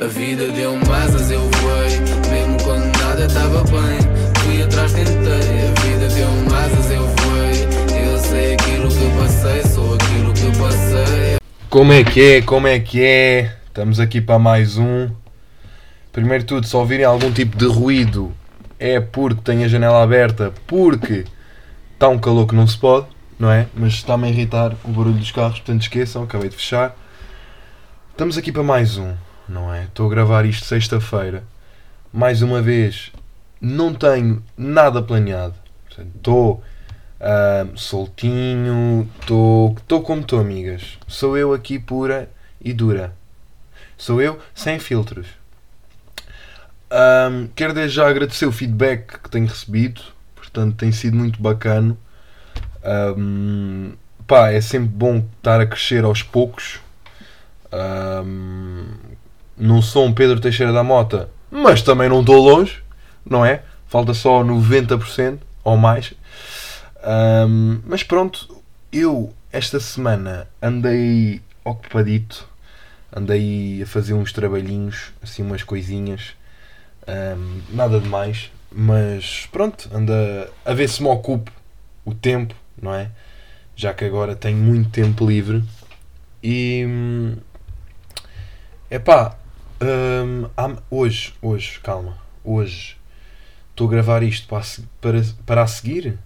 A vida deu-me asas, eu voei. Mesmo quando nada estava bem, fui atrás, tentei. A vida deu-me asas, eu voei. Eu sei aquilo que passei, sou aquilo que passei. Como é que é? Como é que é? Estamos aqui para mais um. Primeiro de tudo, se ouvirem algum tipo de ruído, é porque tenho a janela aberta, porque está um calor que não se pode, não é? Mas está-me a irritar o barulho dos carros, portanto esqueçam, acabei de fechar. Estamos aqui para mais um, não é? Estou a gravar isto sexta-feira. Mais uma vez, não tenho nada planeado. Estou ah, soltinho, estou estou como estou, amigas. Sou eu aqui pura e dura. Sou eu sem filtros. Ahm, quero desde já agradecer o feedback que tenho recebido. Portanto, tem sido muito bacana. Ahm, pá, é sempre bom estar a crescer aos poucos. Ahm, não sou um Pedro Teixeira da Mota, mas também não estou longe, não é? Falta só 90% ou mais. Ahm, mas pronto, eu esta semana andei ocupadito, andei a fazer uns trabalhinhos, assim umas coisinhas, Ahm, nada demais, mas pronto, anda a ver se me ocupo o tempo, não é? Já que agora tenho muito tempo livre e é pá, hoje, hoje, calma, hoje estou a gravar isto para, a para, para a seguir.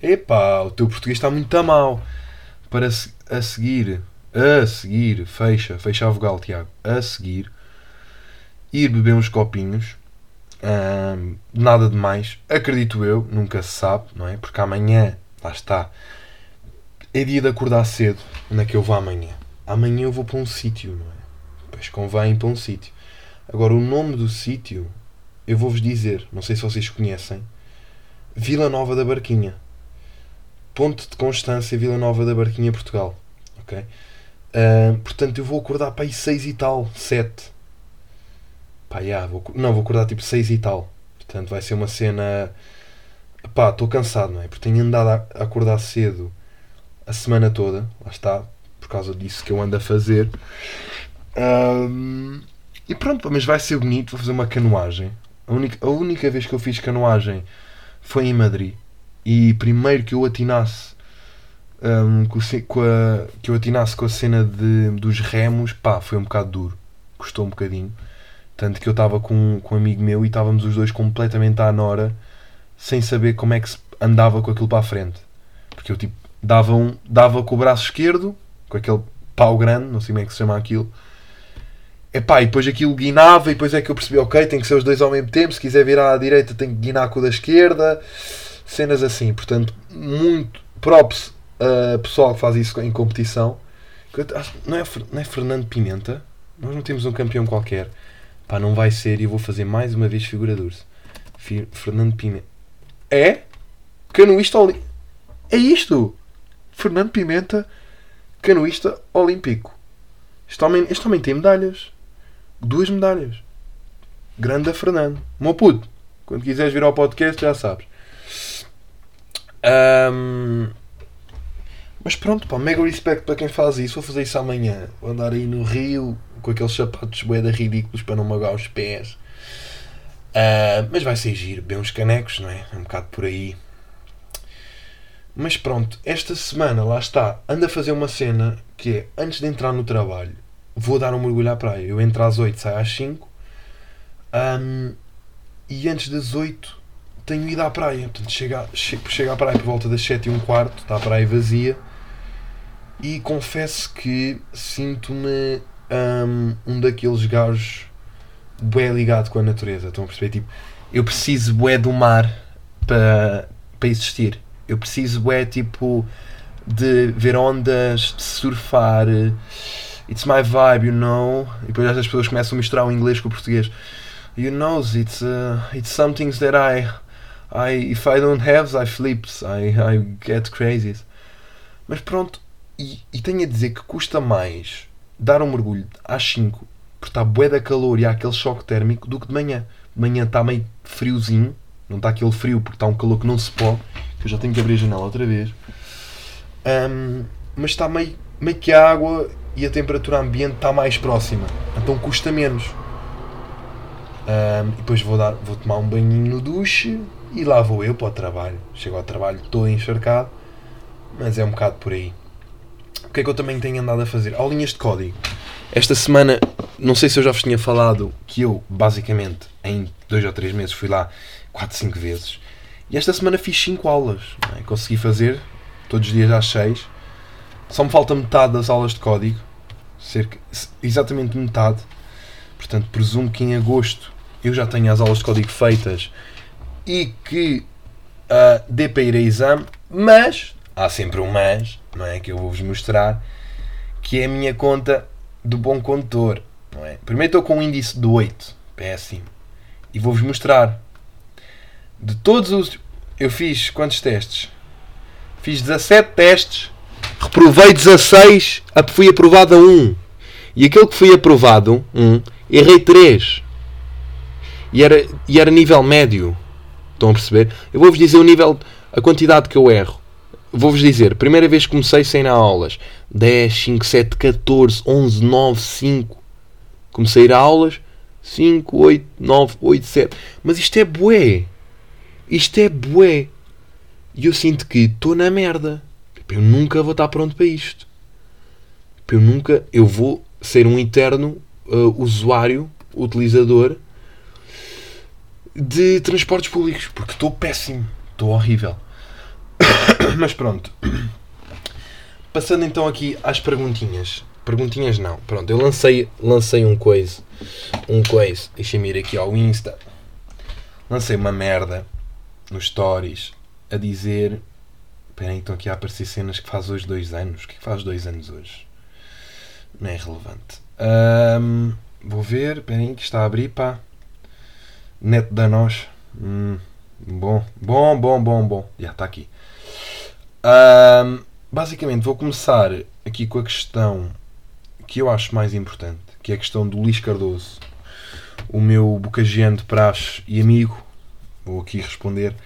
Epá, o teu português está muito a mal. Para a seguir, a seguir, fecha, fecha a vogal, Tiago. A seguir, ir beber uns copinhos. Ahm, nada de mais, acredito eu, nunca se sabe, não é? Porque amanhã, lá está, é dia de acordar cedo. Onde é que eu vou amanhã? Amanhã eu vou para um sítio, não é? Pois convém para um sítio. Agora, o nome do sítio, eu vou-vos dizer, não sei se vocês conhecem, Vila Nova da Barquinha. Ponto de Constância, Vila Nova da Barquinha, Portugal. Ok? Ah, portanto, eu vou acordar para aí 6 e tal, 7. Pá, já, vou, não, vou acordar tipo 6 e tal. Portanto, vai ser uma cena. Pá, estou cansado, não é? Porque tenho andado a acordar cedo a semana toda. Lá está, por causa disso que eu ando a fazer. Ahm, e pronto, mas vai ser bonito. Vou fazer uma canoagem. A única, a única vez que eu fiz canoagem foi em Madrid. E primeiro que eu atinasse ahm, com, com a, que eu atinasse com a cena de, dos remos, pá, foi um bocado duro. Custou um bocadinho. Tanto que eu estava com, com um amigo meu e estávamos os dois completamente à nora, sem saber como é que se andava com aquilo para a frente. Porque eu tipo, dava, um, dava com o braço esquerdo, com aquele pau grande, não sei como é que se chama aquilo. Epá, e depois aquilo guinava e depois é que eu percebi, ok, tem que ser os dois ao mesmo tempo, se quiser virar à direita tem que guinar com o da esquerda. Cenas assim, portanto, muito props a pessoal que faz isso em competição. Não é, não é Fernando Pimenta? Nós não temos um campeão qualquer. Pá, não vai ser e eu vou fazer mais uma vez figura. Fi- Fernando Pimenta. É? Canoísta olímpico. É isto! Fernando Pimenta, canoísta olímpico. Este homem, este homem tem medalhas. Duas medalhas. Grande a Fernando. Meu puto, quando quiseres vir ao podcast já sabes. Ahm, Mas pronto, pá, mega respect para quem faz isso. Vou fazer isso amanhã. Vou andar aí no Rio com aqueles sapatos boeda ridículos para não magoar os pés. Ah, mas vai ser giro, bem uns canecos, não é? É um bocado por aí. Mas pronto, esta semana, lá está, ando a fazer uma cena que é, antes de entrar no trabalho, vou dar um mergulho à praia. Eu entro às 8, saio às 5. Ahm, e antes das 8 tenho ido à praia. Portanto, chego, che- chego à praia por volta das 7 e um quarto, está a praia vazia. E confesso que sinto-me ahm, um daqueles gajos bué ligado com a natureza. Estão a perceber? Tipo, eu preciso bué do mar para para existir. Eu preciso bué tipo de ver ondas, de surfar. It's my vibe, you know. E depois as pessoas começam a misturar o inglês com o português. You know, it's uh, it's some things that I I if I don't have, I flips, I I get crazy. Mas pronto, e, e tenho a dizer que custa mais dar um mergulho às 5 porque está bué da calor e há aquele choque térmico do que de manhã. De manhã está meio friozinho, não está aquele frio porque está um calor que não se pode, que eu já tenho que abrir a janela outra vez. Ahm, mas está meio, meio que a água e a temperatura ambiente está mais próxima, então custa menos. Um, e depois vou, dar, vou tomar um banhinho no duche e lá vou eu para o trabalho. Chego ao trabalho todo encharcado, mas é um bocado por aí. O que é que eu também tenho andado a fazer? Aulinhas de código. Esta semana, não sei se eu já vos tinha falado que eu, basicamente, em dois ou três meses fui lá 4, 5 vezes. E esta semana fiz 5 aulas. É? Consegui fazer, todos os dias às 6. Só me falta metade das aulas de código. Cerca, exatamente metade. Portanto, presumo que em agosto eu já tenho as aulas de código feitas e que uh, dê para ir a exame, mas há sempre um mas, não é? Que eu vou-vos mostrar, que é a minha conta do bom condutor. Não é? Primeiro estou com um índice de 8, péssimo. E vou-vos mostrar. De todos os. Eu fiz quantos testes? Fiz 17 testes, reprovei 16, fui aprovado a 1. E aquele que fui aprovado, 1, errei 3. E era, e era nível médio. Estão a perceber? Eu vou-vos dizer o nível, a quantidade que eu erro. Vou-vos dizer, primeira vez que comecei sem ir a aulas, 10, 5, 7, 14, 11, 9, 5. Comecei a ir a aulas, 5, 8, 9, 8, 7. Mas isto é bué. Isto é bué. E eu sinto que estou na merda. Eu nunca vou estar pronto para isto. Eu nunca. Eu vou ser um eterno uh, usuário, utilizador de transportes públicos. Porque estou péssimo. Estou horrível. Mas pronto. Passando então aqui às perguntinhas. Perguntinhas não. Pronto, eu lancei, lancei um coisa. Um coisa. Deixa-me ir aqui ao Insta. Lancei uma merda nos stories a dizer. Espera aí, estão aqui a aparecer cenas que faz hoje dois anos. O que é faz dois anos hoje? Não é relevante. Um, vou ver. Espera aí, que está a abrir, pá. Neto da nós. Hum, bom, bom, bom, bom, bom. Já está aqui. Um, basicamente, vou começar aqui com a questão que eu acho mais importante, que é a questão do Luís Cardoso, o meu bocagiano de praxe e amigo. Vou aqui responder.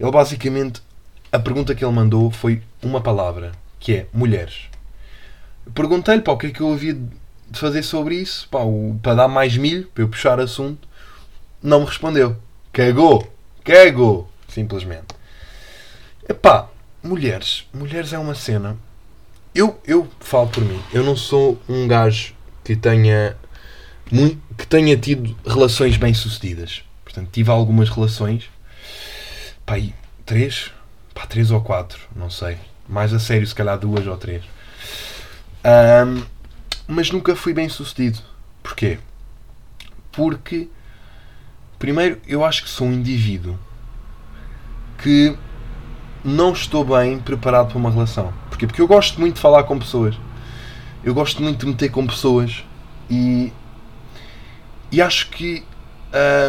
Ele basicamente, a pergunta que ele mandou foi uma palavra, que é mulheres. Perguntei-lhe o que é que eu havia de fazer sobre isso, pá, o, para dar mais milho, para eu puxar assunto. Não me respondeu. Cagou. Cagou. Simplesmente. Epá, mulheres. Mulheres é uma cena. Eu, eu falo por mim. Eu não sou um gajo que tenha que tenha tido relações bem sucedidas. Portanto, tive algumas relações. Pá, três? Pá, três ou quatro, não sei. Mais a sério, se calhar duas ou três. Um, mas nunca fui bem sucedido. Porquê? Porque, primeiro, eu acho que sou um indivíduo que não estou bem preparado para uma relação. Porquê? Porque eu gosto muito de falar com pessoas. Eu gosto muito de meter com pessoas e, e acho que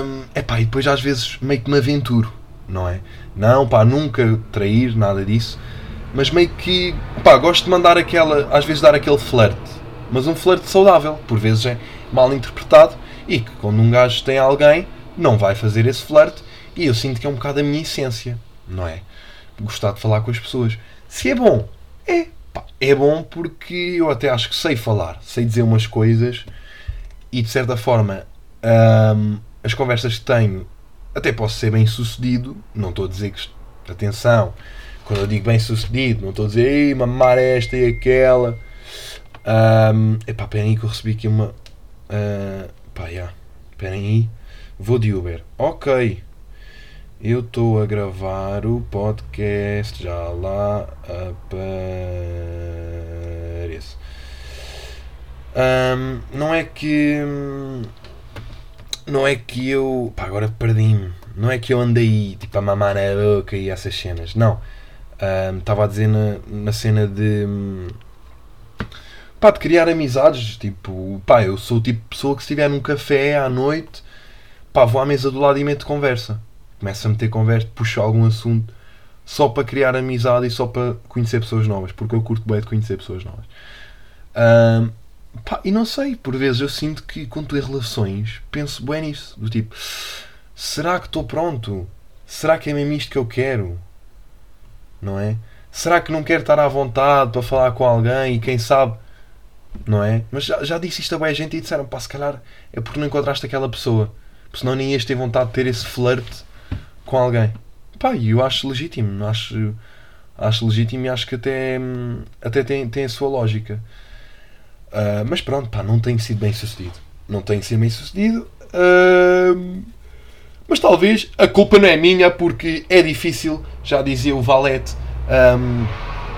hum, epá, e depois às vezes meio que me aventuro, não é? Não, pá, nunca trair, nada disso. Mas meio que, pá, gosto de mandar aquela, às vezes dar aquele flerte. Mas um flerte saudável, por vezes é mal interpretado e que quando um gajo tem alguém, não vai fazer esse flerte e eu sinto que é um bocado a minha essência, não é? gostar de falar com as pessoas. Se é bom, é. Pá, é bom porque eu até acho que sei falar, sei dizer umas coisas e de certa forma hum, as conversas que tenho até posso ser bem sucedido. Não estou a dizer que. Atenção, quando eu digo bem sucedido, não estou a dizer ei, mamar esta e aquela. Um, epá, peraí que eu recebi aqui uma. Uh, pá, já. Yeah. Vou de Uber. Ok. Eu estou a gravar o podcast, já lá apareço. Um, não é que. Não é que eu. Pá, agora perdi-me. Não é que eu andei tipo a mamar na boca e essas cenas. Não. Estava um, a dizer na, na cena de. Pá, de criar amizades. Tipo, pá, eu sou o tipo de pessoa que se estiver num café à noite, pá, vou à mesa do lado e meto conversa começa a meter conversa, puxa algum assunto só para criar amizade e só para conhecer pessoas novas, porque eu curto bem de conhecer pessoas novas. Um, pá, e não sei, por vezes eu sinto que quando estou em relações, penso bem nisso, do tipo, será que estou pronto? Será que é mesmo isto que eu quero? Não é? Será que não quero estar à vontade para falar com alguém e quem sabe, não é? Mas já, já disse isto a boa gente e disseram, pá, se calhar é porque não encontraste aquela pessoa. Porque senão nem ias ter vontade de ter esse flerte com alguém. Pá, e eu acho legítimo. Acho, acho legítimo e acho que até, até tem, tem a sua lógica. Uh, mas pronto, pá, não tem sido bem sucedido. Não tem sido bem sucedido. Uh, mas talvez a culpa não é minha porque é difícil, já dizia o Valete. Um,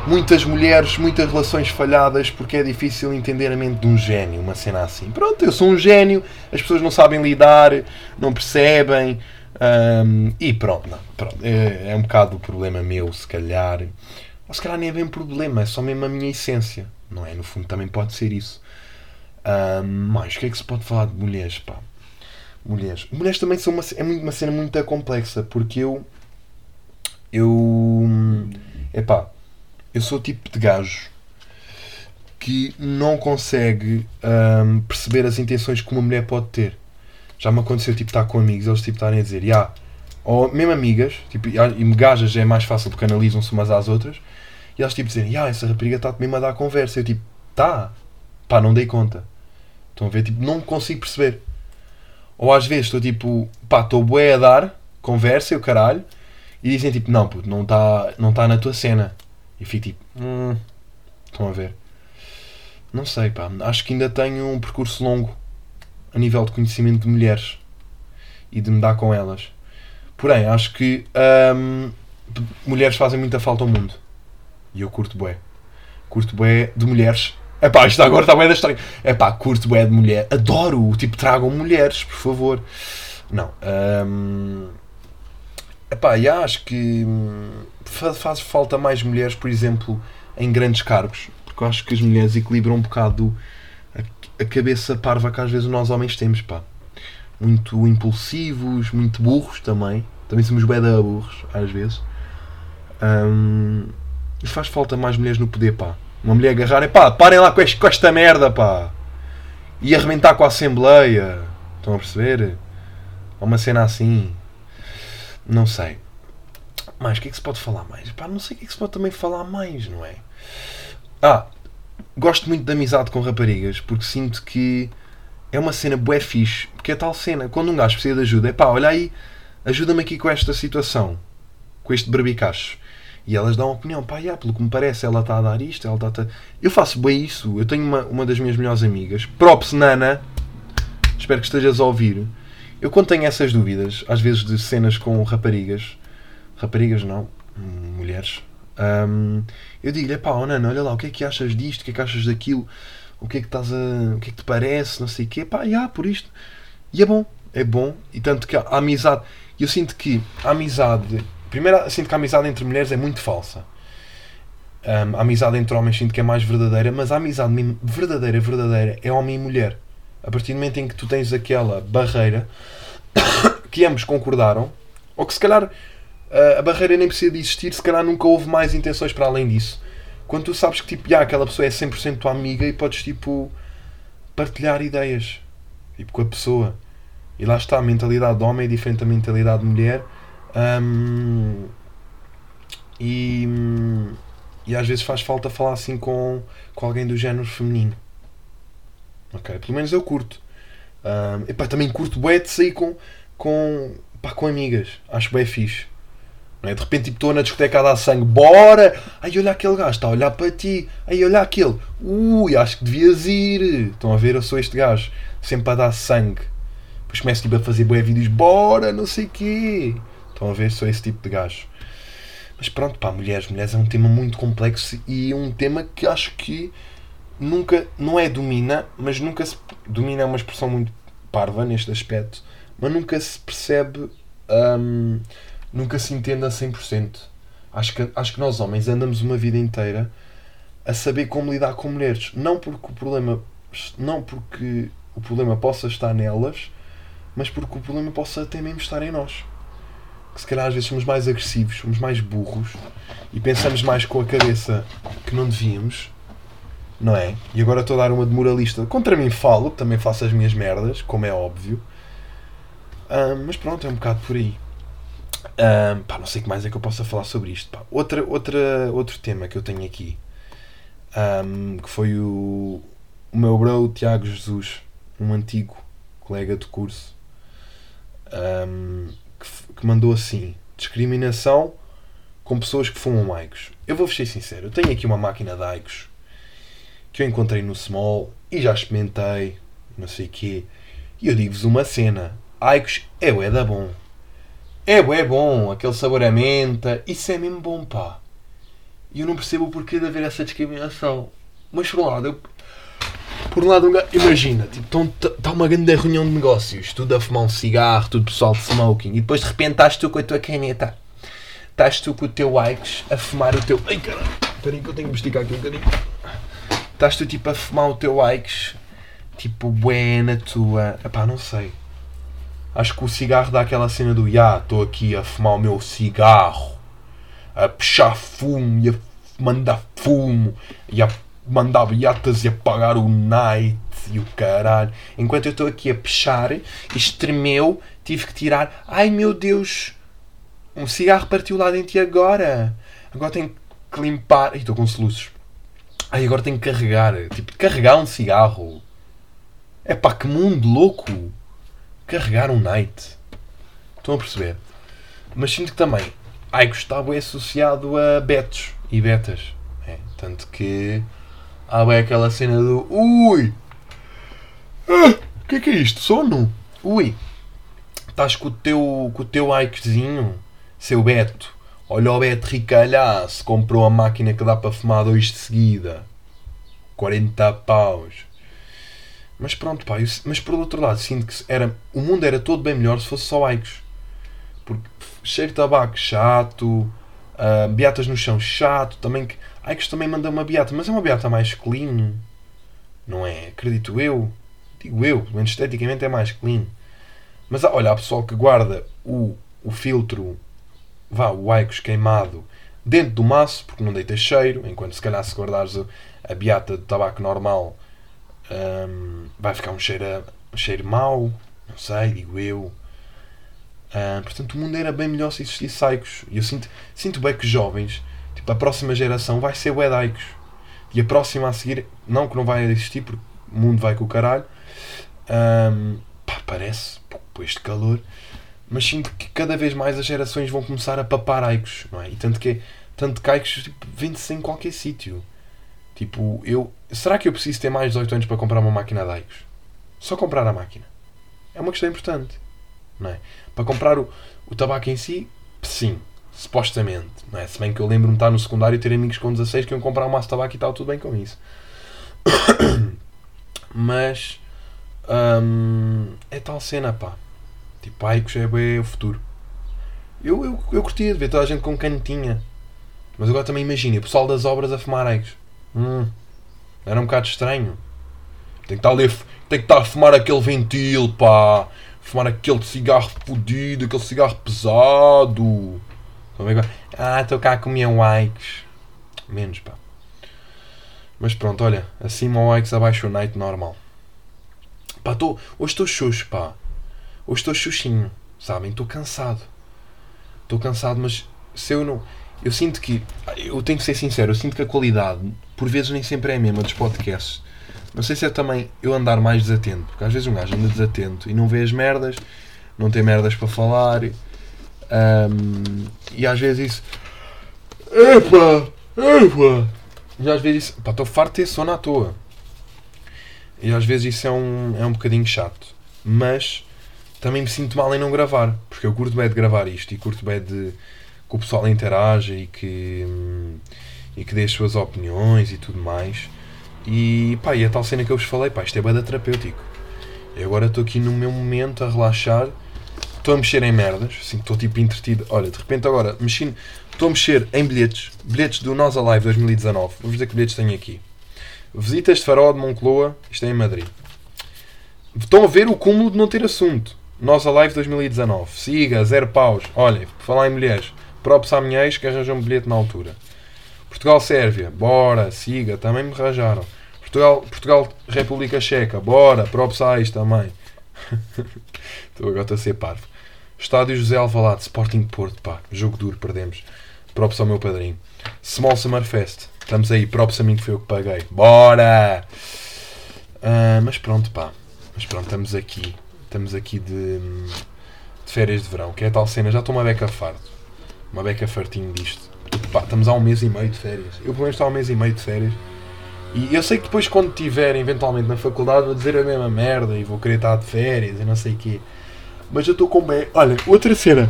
muitas mulheres, muitas relações falhadas porque é difícil entender a mente de um gênio, uma cena assim. Pronto, eu sou um gênio, as pessoas não sabem lidar, não percebem. Um, e pronto, não, pronto é, é, um bocado o problema meu, se calhar. Ou se calhar nem é bem problema, é só mesmo a minha essência, não é? No fundo também pode ser isso. Um, mas o que é que se pode falar de mulheres, pá? Mulheres. Mulheres também são uma, é uma cena muito complexa porque eu. Eu. Epá, eu sou o tipo de gajo que não consegue um, perceber as intenções que uma mulher pode ter. Já me aconteceu tipo estar com amigos, eles tipo estarem a dizer, yeah, ou mesmo amigas, tipo, e gajas é mais fácil porque analisam-se umas às outras, e elas tipo dizem, yeah, essa rapariga está mesmo a dar conversa. Eu tipo, tá, pá, não dei conta. Estão a ver? Tipo, não consigo perceber. Ou às vezes estou tipo, pá, estou bué a dar conversa e o caralho, e dizem tipo, não, puto, não está não tá na tua cena. E fico tipo, hum, estão a ver? Não sei, pá. Acho que ainda tenho um percurso longo a nível de conhecimento de mulheres e de me dar com elas. Porém, acho que hum, mulheres fazem muita falta ao mundo. E eu curto bué. Curto bué de mulheres. É pá, isto agora está bem da história. É pá, curto bué de mulher. Adoro. Tipo, tragam mulheres, por favor. Não. Hum, Epá, e acho que hum, faz falta mais mulheres, por exemplo, em grandes cargos, porque eu acho que as mulheres equilibram um bocado a, cabeça parva que às vezes nós homens temos, pá. Muito impulsivos, muito burros também. Também somos bem burros, às vezes. Hum, e faz falta mais mulheres no poder, pá. Uma mulher agarrar, pá, parem lá com, esta merda, pá. E arrebentar com a Assembleia. Estão a perceber? É uma cena assim. Não sei. Mas o que é que se pode falar mais? Pá, não sei o que é que se pode também falar mais, não é? Ah, gosto muito de amizade com raparigas porque sinto que é uma cena bué fixe. Porque é tal cena, quando um gajo precisa de ajuda, é pá, olha aí, ajuda-me aqui com esta situação, com este barbicacho. E elas dão opinião, pá, yeah, pelo que me parece, ela está a dar isto, ela está a. Eu faço bem isso. Eu tenho uma, uma das minhas melhores amigas, props Nana, espero que estejas a ouvir eu quando tenho essas dúvidas, às vezes de cenas com raparigas, raparigas não, mulheres, um, eu digo-lhe, pá, oh, Nana, olha lá, o que é que achas disto, o que é que achas daquilo, o que é que estás a. o que é que te parece, não sei o quê, pá, já, por isto. E é bom, é bom, e tanto que a amizade, eu sinto que a amizade, primeiro sinto que a amizade entre mulheres é muito falsa. Um, a amizade entre homens sinto que é mais verdadeira, mas a amizade verdadeira, verdadeira é homem e mulher. A partir do momento em que tu tens aquela barreira que ambos concordaram, ou que se calhar a barreira nem precisa de existir, se calhar nunca houve mais intenções para além disso. Quando tu sabes que tipo, já, aquela pessoa é 100% tua amiga e podes tipo partilhar ideias tipo, com a pessoa. E lá está, a mentalidade de homem é diferente da mentalidade de mulher. Um, e, e às vezes faz falta falar assim com, com alguém do género feminino. Ok? Pelo menos eu curto. Um, epá, também curto bué de sair com, com, pá, com amigas. Acho bem fixe. Não é? De repente tipo, estou na discoteca a dar sangue. Bora! Ai, olha aquele gajo, está a olhar para ti. Ai, olha aquele. Ui, acho que devias ir. Estão a ver? Eu sou este gajo. Sempre a dar sangue. Depois começo tipo, a fazer bué vídeos. Bora, não sei o quê. Estão a ver? Sou esse tipo de gajo. Mas pronto, pá, mulheres. Mulheres é um tema muito complexo e um tema que acho que nunca, não é domina, mas nunca se. Domina é uma expressão muito parva neste aspecto, mas nunca se percebe, hum, nunca se entende a 100%. Acho que, acho que nós homens andamos uma vida inteira a saber como lidar com mulheres. Não porque o problema, não porque o problema possa estar nelas, mas porque o problema possa até mesmo estar em nós. Que se calhar às vezes somos mais agressivos, somos mais burros e pensamos mais com a cabeça que não devíamos não é? E agora estou a dar uma de moralista. Contra mim falo, também faço as minhas merdas, como é óbvio. Um, mas pronto, é um bocado por aí. Um, pá, não sei o que mais é que eu possa falar sobre isto. Pá. Outra, outra, outro tema que eu tenho aqui, um, que foi o, o meu bro Tiago Jesus, um antigo colega de curso, um, que, que, mandou assim: discriminação com pessoas que fumam Aicos. Eu vou-vos ser sincero, eu tenho aqui uma máquina de Aicos que eu encontrei no Small e já experimentei, não sei o quê. E eu digo-vos uma cena: Aicos é o da bom. É é bom, aquele sabor a menta, isso é mesmo bom, pá. E eu não percebo o porquê de haver essa discriminação. Mas por um lado, eu, por um lado, imagina, tipo, está uma grande reunião de negócios, tudo a fumar um cigarro, tudo pessoal de smoking, e depois de repente estás tu com a tua caneta, estás tu com o teu Ike's a fumar o teu. Ai caralho, espera que eu tenho que esticar aqui um bocadinho. Estás tu tipo a fumar o teu Ike's, tipo, bué na tua. Epá, não sei. Acho que o cigarro dá aquela cena do Ya, estou aqui a fumar o meu cigarro, a puxar fumo e a mandar fumo e a mandar beatas e a pagar o night e o caralho. Enquanto eu estou aqui a puxar, isto tremeu, tive que tirar. Ai meu Deus, um cigarro partiu lá dentro e agora? Agora tenho que limpar. Estou com soluços. Ai, agora tenho que carregar. Tipo, carregar um cigarro. É pá, que mundo louco carregar um night. Estão a perceber? Mas sinto que também ai Gustavo é associado a betos e betas. É, tanto que há bem aquela cena do Ui! O ah, que é que é isto? Sono? Ui! Estás com o teu, com o teu Ikezinho, seu Beto. Olha o Beto ricalhaço, comprou a máquina que dá para fumar dois de seguida. 40 paus. Mas pronto, pá, eu, mas por outro lado, sinto que era, o mundo era todo bem melhor se fosse só Aikos. Porque cheiro de tabaco, chato, uh, beatas no chão, chato, também que. Aikos também manda uma beata, mas é uma beata mais clean. Não é? Acredito eu. Digo eu, pelo menos esteticamente é mais clean. Mas olha, há pessoal que guarda o, o filtro, vá, o Aikos queimado dentro do maço, porque não deita cheiro, enquanto se calhar se guardares a, beata de tabaco normal um, vai ficar um cheiro, um cheiro mau, não sei, digo eu. Um, portanto, o mundo era bem melhor se existisse Saicos. E eu sinto, sinto bem que jovens, tipo, a próxima geração vai ser o Edaicos. E a próxima a seguir, não que não vai existir, porque o mundo vai com o caralho. Um, pá, parece, por este calor. Mas sinto que cada vez mais as gerações vão começar a papar Aicos, não é? E tanto que, tanto que Aicos tipo, vende-se em qualquer sítio. Tipo, eu. Será que eu preciso ter mais de 18 anos para comprar uma máquina de Aikos? Só comprar a máquina. É uma questão importante. Não é? Para comprar o, o tabaco em si, sim. Supostamente. Não é? Se bem que eu lembro-me de estar no secundário ter amigos com 16 que iam comprar um maço de tabaco e tal, tudo bem com isso. Mas. Hum, é tal cena, pá. Tipo, Aikos é bem o futuro. Eu, eu, eu curtia de ver toda a gente com canetinha. Mas agora também imagina, o pessoal das obras a fumar Aikos. Hum, era um bocado estranho. Tem que estar ali, tem que estar a fumar aquele ventil, pá. Fumar aquele cigarro fodido, aquele cigarro pesado. Ah, estou cá a comer um Ike's. Menos, pá. Mas pronto, olha, acima o Ike's, abaixo o Night normal. Pá, tô, hoje estou xuxo, pá. Hoje estou xuxinho, sabem? Estou cansado. Estou cansado, mas se eu não eu sinto que, eu tenho que ser sincero, eu sinto que a qualidade, por vezes, nem sempre é a mesma dos podcasts. Não sei se é também eu andar mais desatento, porque às vezes um gajo anda desatento e não vê as merdas, não tem merdas para falar, um, e às vezes isso. Epa! Epa! E às vezes isso. Pá, estou farto de ter sono à toa. E às vezes isso é um, é um bocadinho chato. Mas também me sinto mal em não gravar, porque eu curto bem de gravar isto e curto bem de que o pessoal interaja e que, e que dê as suas opiniões e tudo mais. E pá, e a tal cena que eu vos falei, pá, isto é bada terapêutico. E agora estou aqui no meu momento a relaxar, estou a mexer em merdas, assim, estou tipo entretido. Olha, de repente agora, mexendo, estou a mexer em bilhetes, bilhetes do Nós Alive 2019. Vou-vos dizer que bilhetes tenho aqui. Visitas de Farol de Moncloa, isto é em Madrid. Estão a ver o cúmulo de não ter assunto. Nós Alive 2019. Siga, zero paus. Olhem, por falar em mulheres, Props à minha ex que arranjou um bilhete na altura. Portugal-Sérvia, bora, siga, também me arranjaram. Portugal, Portugal República Checa, bora, props à ex também. Estou agora a ser parvo. Estádio José Alvalade, Sporting Porto, pá, jogo duro, perdemos. Props ao meu padrinho. Small Summer Fest, estamos aí, props a mim que foi eu que paguei. Bora! Uh, mas pronto, pá. Mas pronto, estamos aqui. Estamos aqui de, de férias de verão, que é a tal cena, já estou uma beca farto. Uma beca fartinho disto. Pá, estamos há um mês e meio de férias. Eu pelo menos estou há um mês e meio de férias. E eu sei que depois quando estiver eventualmente na faculdade vou dizer a mesma merda e vou querer estar de férias e não sei o quê. Mas eu estou com bem. Olha, outra cena.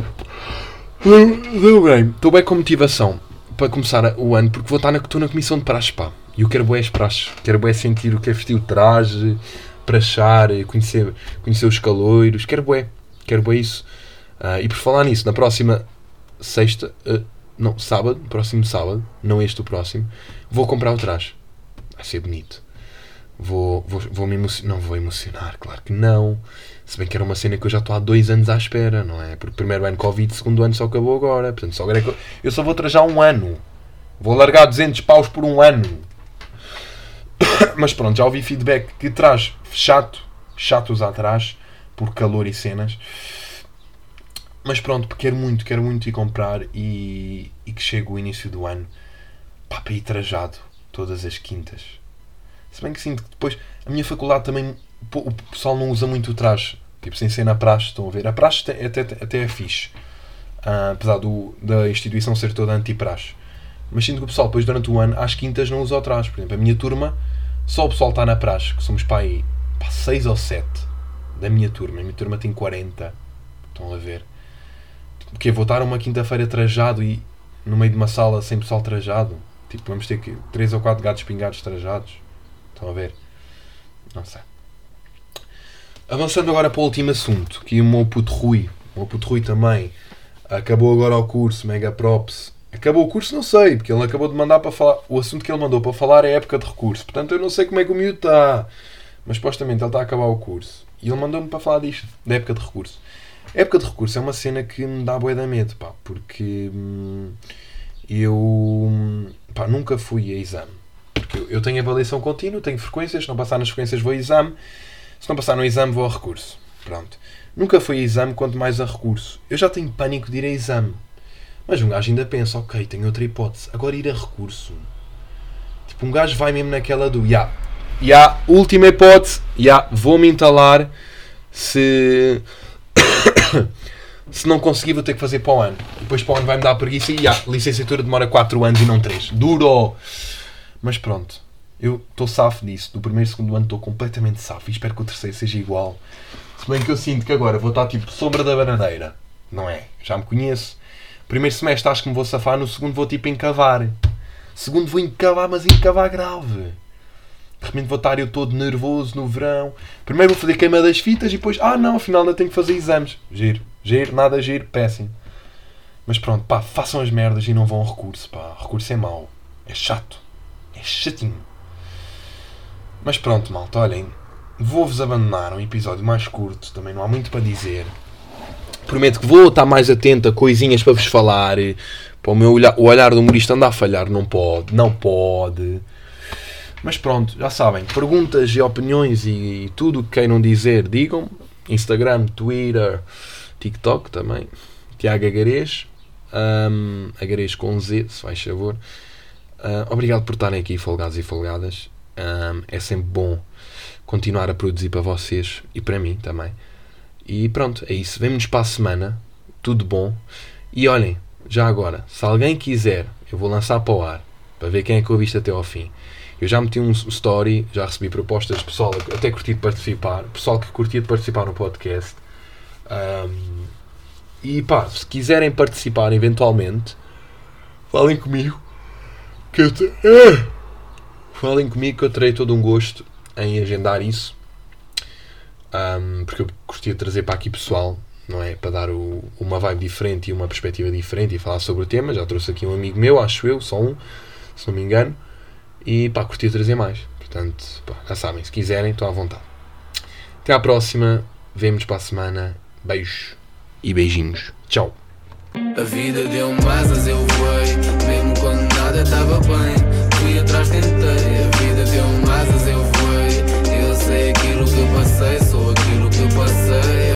Deu bem. Estou bem com motivação para começar o ano porque vou estar na, estou na comissão de praxe, pá. E eu quero bué as praxes. Quero bué sentir o que é vestir o traje, praxar, conhecer, conhecer os caloiros. Quero bué. Quero bué isso. Uh, e por falar nisso, na próxima sexta, uh, não, sábado, próximo sábado, não este o próximo, vou comprar o traje. Vai ser bonito. Vou, vou, vou me emocionar. Não vou emocionar, claro que não. Se bem que era uma cena que eu já estou há dois anos à espera, não é? Porque primeiro ano Covid, segundo ano só acabou agora. Portanto, só agora é que eu, eu só vou trajar um ano. Vou largar 200 paus por um ano. Mas pronto, já ouvi feedback que traz chato, chatos atrás, por calor e cenas. Mas pronto, quero muito, quero muito ir comprar e, e que chegue o início do ano para ir trajado todas as quintas. Se bem que sinto que depois a minha faculdade também o pessoal não usa muito o traje, tipo sem ser na praxe, estão a ver? A praxe até, até é fixe, uh, apesar do, da instituição ser toda anti-praxe. Mas sinto que o pessoal depois durante o ano às quintas não usa o traje. Por exemplo, a minha turma, só o pessoal está na praxe, que somos para aí 6 ou 7 da minha turma. A minha turma tem 40. Estão a ver? Porque vou estar uma quinta-feira trajado e no meio de uma sala sem pessoal trajado. Tipo, vamos ter que 3 ou 4 gatos pingados trajados. Estão a ver? Não sei. Avançando agora para o último assunto, que o meu puto Rui, o meu puto Rui também acabou agora o curso, mega props. Acabou o curso, não sei, porque ele acabou de mandar para falar. O assunto que ele mandou para falar é época de recurso, portanto eu não sei como é que o miúdo está. Mas supostamente ele está a acabar o curso e ele mandou-me para falar disto, da época de recurso. A época de recurso é uma cena que me dá boia da medo, pá, porque hum, eu pá, nunca fui a exame. Porque eu, eu tenho avaliação contínua, tenho frequências, se não passar nas frequências vou a exame se não passar no exame, vou a recurso. Pronto. Nunca fui a exame, quanto mais a recurso. Eu já tenho pânico de ir a exame. Mas um gajo ainda pensa, ok, tenho outra hipótese. Agora ir a recurso. Tipo, um gajo vai mesmo naquela do, ya, yeah, yeah, última hipótese, ya, yeah, vou-me entalar se... se não conseguir vou ter que fazer para o ano. Depois para o ano vai-me dar preguiça e, ya, licenciatura demora 4 anos e não 3. Duro! Mas pronto. Eu estou safo disso. Do primeiro e segundo ano estou completamente safo. E espero que o terceiro seja igual. Se bem que eu sinto que agora vou estar tipo sombra da bananeira. Não é? Já me conheço. Primeiro semestre acho que me vou safar. No segundo vou tipo encavar. Segundo vou encavar, mas encavar grave. De repente vou estar eu todo nervoso no verão. Primeiro vou fazer queima das fitas e depois, ah não, afinal ainda tenho que fazer exames. Giro, giro, nada giro, péssimo. Mas pronto, pá, façam as merdas e não vão ao recurso, pá. Recurso é mau. É chato. É chatinho. Mas pronto, malta, olhem, vou-vos abandonar um episódio mais curto, também não há muito para dizer. Prometo que vou estar mais atento a coisinhas para vos falar. Para o meu olhar, o olhar do humorista andar a falhar, não pode, não pode. Mas pronto, já sabem, perguntas e opiniões e, e tudo o que queiram dizer, digam. Instagram, Twitter, TikTok também. Tiago Agarês. Um, Agarês com Z, se faz favor. Uh, obrigado por estarem aqui, folgados e folgadas. Um, é sempre bom continuar a produzir para vocês e para mim também. E pronto, é isso. Vemo-nos para a semana. Tudo bom. E olhem, já agora, se alguém quiser, eu vou lançar para o ar para ver quem é que eu viste até ao fim. Eu já meti um story, já recebi propostas pessoal até curti de participar, pessoal que curtia de participar no podcast. Um, e pá, se quiserem participar eventualmente, falem comigo. Que eu te... Falem comigo que eu terei todo um gosto em agendar isso. Um, porque eu gostaria de trazer para aqui pessoal, não é? Para dar o, uma vibe diferente e uma perspectiva diferente e falar sobre o tema. Já trouxe aqui um amigo meu, acho eu, só um, se não me engano. E pá, de trazer mais. Portanto, pá, já sabem, se quiserem, estão à vontade. Até à próxima, vemos para a semana. Beijos e beijinhos. Tchau. A vida deu asas, eu voei, mesmo quando nada estava bem fui atrás, tentei.